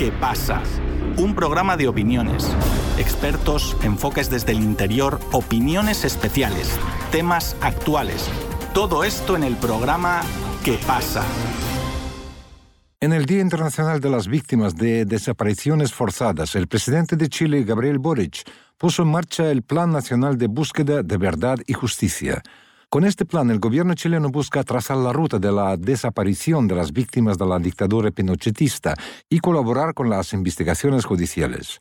¿Qué pasa? Un programa de opiniones, expertos, enfoques desde el interior, opiniones especiales, temas actuales. Todo esto en el programa ¿Qué pasa? En el Día Internacional de las Víctimas de Desapariciones Forzadas, el presidente de Chile, Gabriel Boric, puso en marcha el Plan Nacional de Búsqueda de Verdad y Justicia. Con este plan, el gobierno chileno busca trazar la ruta de la desaparición de las víctimas de la dictadura pinochetista y colaborar con las investigaciones judiciales.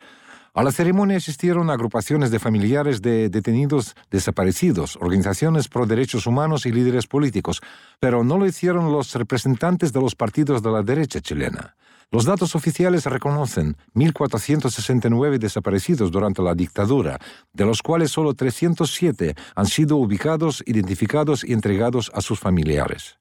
A la ceremonia asistieron agrupaciones de familiares de detenidos desaparecidos, organizaciones pro derechos humanos y líderes políticos, pero no lo hicieron los representantes de los partidos de la derecha chilena. Los datos oficiales reconocen 1.469 desaparecidos durante la dictadura, de los cuales solo 307 han sido ubicados, identificados y entregados a sus familiares.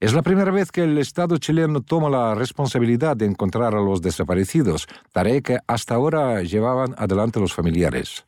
Es la primera vez que el Estado chileno toma la responsabilidad de encontrar a los desaparecidos, tarea que hasta ahora llevaban adelante los familiares.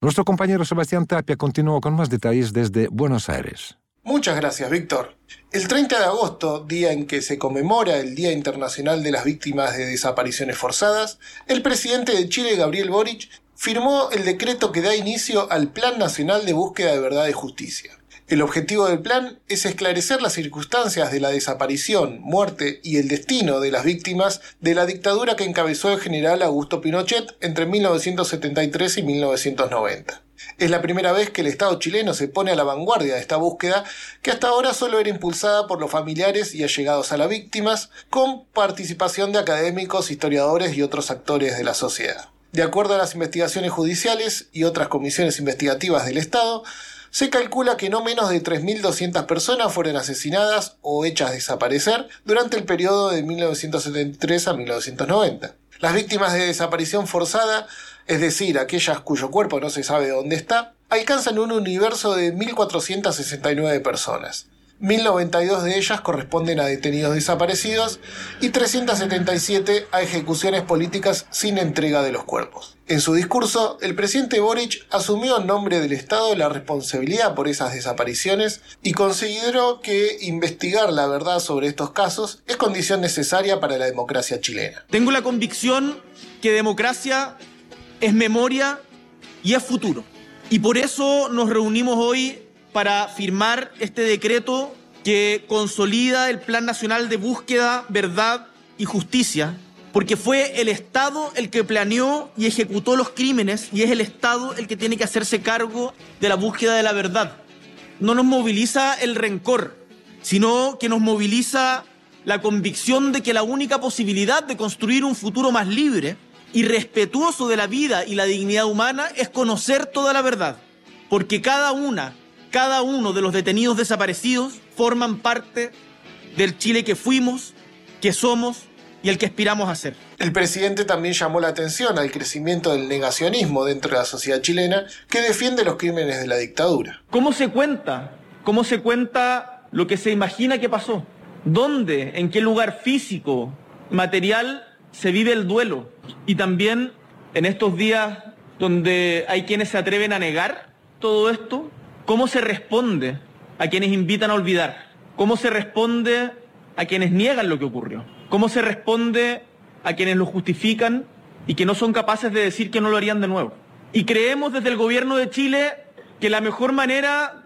Nuestro compañero Sebastián Tapia continuó con más detalles desde Buenos Aires. Muchas gracias, Víctor. El 30 de agosto, día en que se conmemora el Día Internacional de las Víctimas de Desapariciones Forzadas, el presidente de Chile, Gabriel Boric, firmó el decreto que da inicio al Plan Nacional de Búsqueda de Verdad y Justicia. El objetivo del plan es esclarecer las circunstancias de la desaparición, muerte y el destino de las víctimas de la dictadura que encabezó el general Augusto Pinochet entre 1973 y 1990. Es la primera vez que el Estado chileno se pone a la vanguardia de esta búsqueda, que hasta ahora solo era impulsada por los familiares y allegados a las víctimas, con participación de académicos, historiadores y otros actores de la sociedad. De acuerdo a las investigaciones judiciales y otras comisiones investigativas del Estado, se calcula que no menos de 3.200 personas fueron asesinadas o hechas desaparecer durante el periodo de 1973 a 1990. Las víctimas de desaparición forzada, es decir, aquellas cuyo cuerpo no se sabe dónde está, alcanzan un universo de 1.469 personas. 1092 de ellas corresponden a detenidos desaparecidos y 377 a ejecuciones políticas sin entrega de los cuerpos. En su discurso, el presidente Boric asumió en nombre del Estado la responsabilidad por esas desapariciones y consideró que investigar la verdad sobre estos casos es condición necesaria para la democracia chilena. Tengo la convicción que democracia es memoria y es futuro. Y por eso nos reunimos hoy para firmar este decreto que consolida el Plan Nacional de Búsqueda, Verdad y Justicia, porque fue el Estado el que planeó y ejecutó los crímenes y es el Estado el que tiene que hacerse cargo de la búsqueda de la verdad. No nos moviliza el rencor, sino que nos moviliza la convicción de que la única posibilidad de construir un futuro más libre y respetuoso de la vida y la dignidad humana es conocer toda la verdad, porque cada una cada uno de los detenidos desaparecidos forman parte del Chile que fuimos, que somos y el que aspiramos a ser. El presidente también llamó la atención al crecimiento del negacionismo dentro de la sociedad chilena que defiende los crímenes de la dictadura. ¿Cómo se cuenta? ¿Cómo se cuenta lo que se imagina que pasó? ¿Dónde? ¿En qué lugar físico, material se vive el duelo? Y también en estos días donde hay quienes se atreven a negar todo esto, ¿Cómo se responde a quienes invitan a olvidar? ¿Cómo se responde a quienes niegan lo que ocurrió? ¿Cómo se responde a quienes lo justifican y que no son capaces de decir que no lo harían de nuevo? Y creemos desde el gobierno de Chile que la mejor manera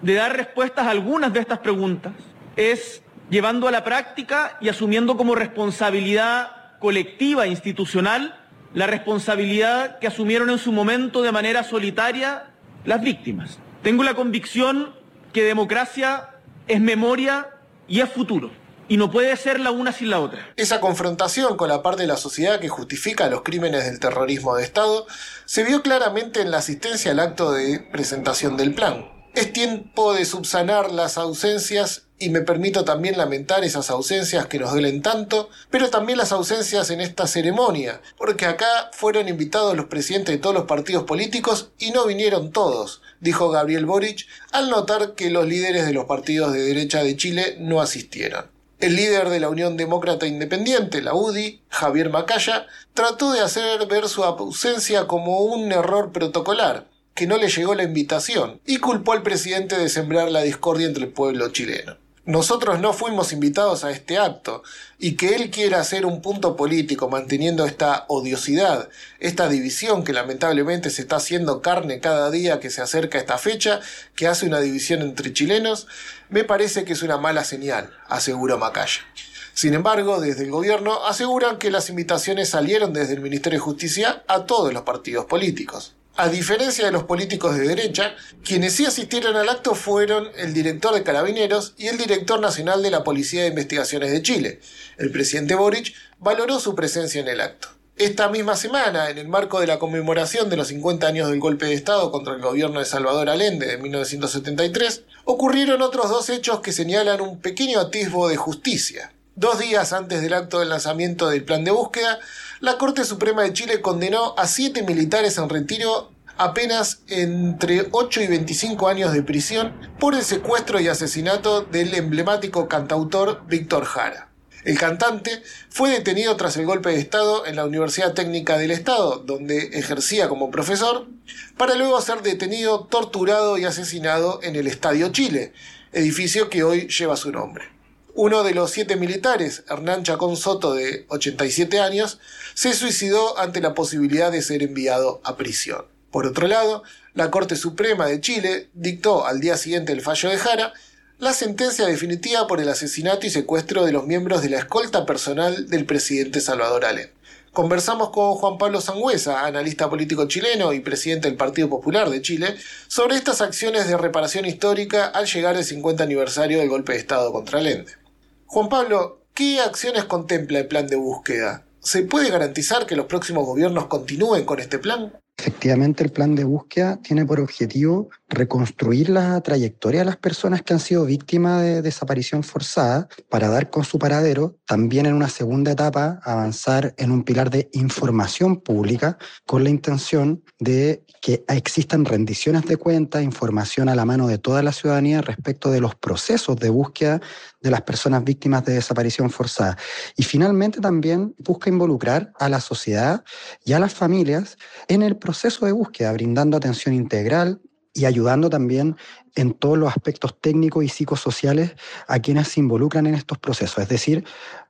de dar respuestas a algunas de estas preguntas es llevando a la práctica y asumiendo como responsabilidad colectiva e institucional la responsabilidad que asumieron en su momento de manera solitaria las víctimas. Tengo la convicción que democracia es memoria y es futuro. Y no puede ser la una sin la otra. Esa confrontación con la parte de la sociedad que justifica los crímenes del terrorismo de Estado se vio claramente en la asistencia al acto de presentación del plan. Es tiempo de subsanar las ausencias y me permito también lamentar esas ausencias que nos duelen tanto, pero también las ausencias en esta ceremonia, porque acá fueron invitados los presidentes de todos los partidos políticos y no vinieron todos, dijo Gabriel Boric, al notar que los líderes de los partidos de derecha de Chile no asistieron. El líder de la Unión Demócrata Independiente, la UDI, Javier Macaya, trató de hacer ver su ausencia como un error protocolar, que no le llegó la invitación, y culpó al presidente de sembrar la discordia entre el pueblo chileno. nosotros no fuimos invitados a este acto y que él quiera hacer un punto político manteniendo esta odiosidad, esta división que lamentablemente se está haciendo carne cada día que se acerca esta fecha, que hace una división entre chilenos, me parece que es una mala señal, aseguró Macaya. Sin embargo, desde el gobierno aseguran que las invitaciones salieron desde el Ministerio de Justicia a todos los partidos políticos. A diferencia de los políticos de derecha, quienes sí asistieron al acto fueron el director de Carabineros y el director nacional de la Policía de Investigaciones de Chile. El presidente Boric valoró su presencia en el acto. Esta misma semana, en el marco de la conmemoración de los 50 años del golpe de Estado contra el gobierno de Salvador Allende de 1973, ocurrieron otros dos hechos que señalan un pequeño atisbo de justicia. Dos días antes del acto del lanzamiento del plan de búsqueda, la Corte Suprema de Chile condenó a siete militares en retiro apenas entre 8 y 25 años de prisión por el secuestro y asesinato del emblemático cantautor Víctor Jara. El cantante fue detenido tras el golpe de Estado en la Universidad Técnica del Estado, donde ejercía como profesor, para luego ser detenido, torturado y asesinado en el Estadio Chile, edificio que hoy lleva su nombre. Uno de los siete militares, Hernán Chacón Soto, de 87 años, se suicidó ante la posibilidad de ser enviado a prisión. Por otro lado, la Corte Suprema de Chile dictó al día siguiente del fallo de Jara la sentencia definitiva por el asesinato y secuestro de los miembros de la escolta personal del presidente Salvador Allende. Conversamos con Juan Pablo Sangüesa, analista político chileno y presidente del Partido Popular de Chile, sobre estas acciones de reparación histórica al llegar el 50 aniversario del golpe de Estado contra Allende. Juan Pablo, ¿qué acciones contempla el plan de búsqueda? ¿Se puede garantizar que los próximos gobiernos continúen con este plan? Efectivamente, el plan de búsqueda tiene por objetivo reconstruir la trayectoria de las personas que han sido víctimas de desaparición forzada para dar con su paradero. También en una segunda etapa avanzar en un pilar de información pública con la intención de que existan rendiciones de cuentas, información a la mano de toda la ciudadanía respecto de los procesos de búsqueda de las personas víctimas de desaparición forzada. Y finalmente también busca involucrar a la sociedad y a las familias en el proceso de búsqueda, brindando atención integral y ayudando también en todos los aspectos técnicos y psicosociales a quienes se involucran en estos procesos. Es decir,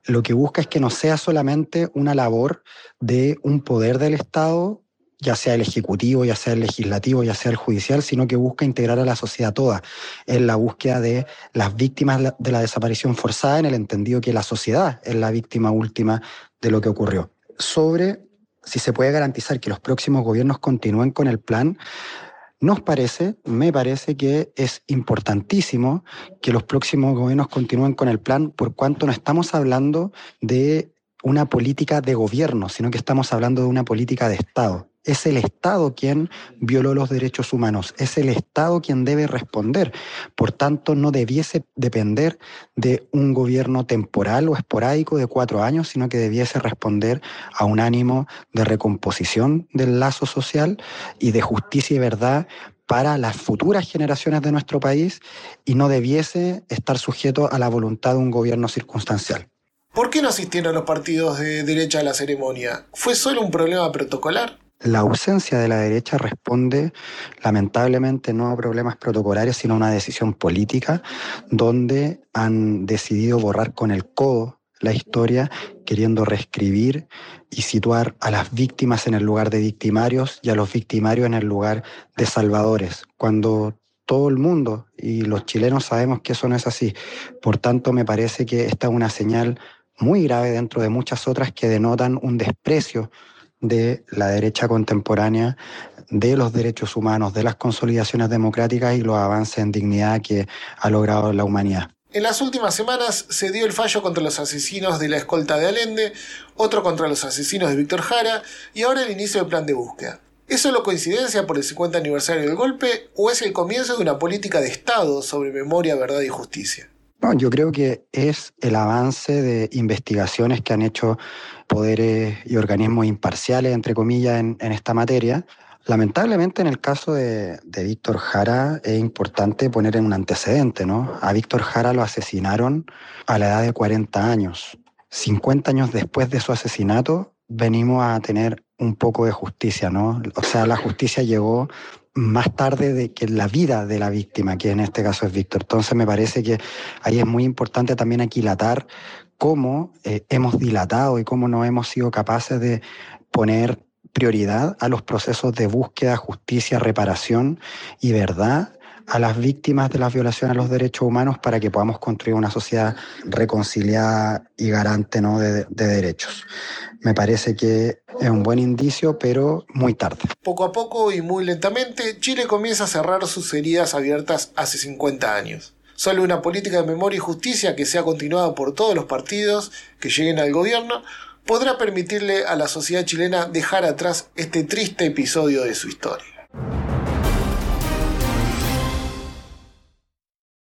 lo que busca es que no sea solamente una labor de un poder del Estado ya sea el ejecutivo, ya sea el legislativo, ya sea el judicial, sino que busca integrar a la sociedad toda en la búsqueda de las víctimas de la desaparición forzada, en el entendido que la sociedad es la víctima última de lo que ocurrió. Sobre si se puede garantizar que los próximos gobiernos continúen con el plan, nos parece, me parece que es importantísimo que los próximos gobiernos continúen con el plan, por cuanto no estamos hablando de una política de gobierno, sino que estamos hablando de una política de Estado. Es el Estado quien violó los derechos humanos, es el Estado quien debe responder. Por tanto, no debiese depender de un gobierno temporal o esporádico de cuatro años, sino que debiese responder a un ánimo de recomposición del lazo social y de justicia y verdad para las futuras generaciones de nuestro país y no debiese estar sujeto a la voluntad de un gobierno circunstancial. ¿Por qué no asistieron los partidos de derecha a la ceremonia? ¿Fue solo un problema protocolar? La ausencia de la derecha responde lamentablemente no a problemas protocolarios, sino a una decisión política donde han decidido borrar con el codo la historia, queriendo reescribir y situar a las víctimas en el lugar de victimarios y a los victimarios en el lugar de salvadores, cuando todo el mundo y los chilenos sabemos que eso no es así. Por tanto, me parece que esta es una señal muy grave dentro de muchas otras que denotan un desprecio de la derecha contemporánea, de los derechos humanos, de las consolidaciones democráticas y los avances en dignidad que ha logrado la humanidad. En las últimas semanas se dio el fallo contra los asesinos de la escolta de Allende, otro contra los asesinos de Víctor Jara y ahora el inicio del plan de búsqueda. ¿Es solo coincidencia por el 50 aniversario del golpe o es el comienzo de una política de Estado sobre memoria, verdad y justicia? No, yo creo que es el avance de investigaciones que han hecho poderes y organismos imparciales, entre comillas, en, esta materia. Lamentablemente en el caso de, de, Víctor Jara es importante poner en un antecedente, ¿no? A Víctor Jara lo asesinaron a la edad de 40 años. 50 años después de su asesinato venimos a tener un poco de justicia, ¿no? O sea, la justicia llegó más tarde de que la vida de la víctima, que en este caso es Víctor. Entonces me parece que ahí es muy importante también aquilatar cómo eh, hemos dilatado y cómo no hemos sido capaces de poner prioridad a los procesos de búsqueda, justicia, reparación y verdad a las víctimas de las violaciones a los derechos humanos para que podamos construir una sociedad reconciliada y garante ¿no? de, de derechos. Me parece que es un buen indicio, pero muy tarde. Poco a poco y muy lentamente, Chile comienza a cerrar sus heridas abiertas hace 50 años. Solo una política de memoria y justicia que sea continuada por todos los partidos que lleguen al gobierno podrá permitirle a la sociedad chilena dejar atrás este triste episodio de su historia.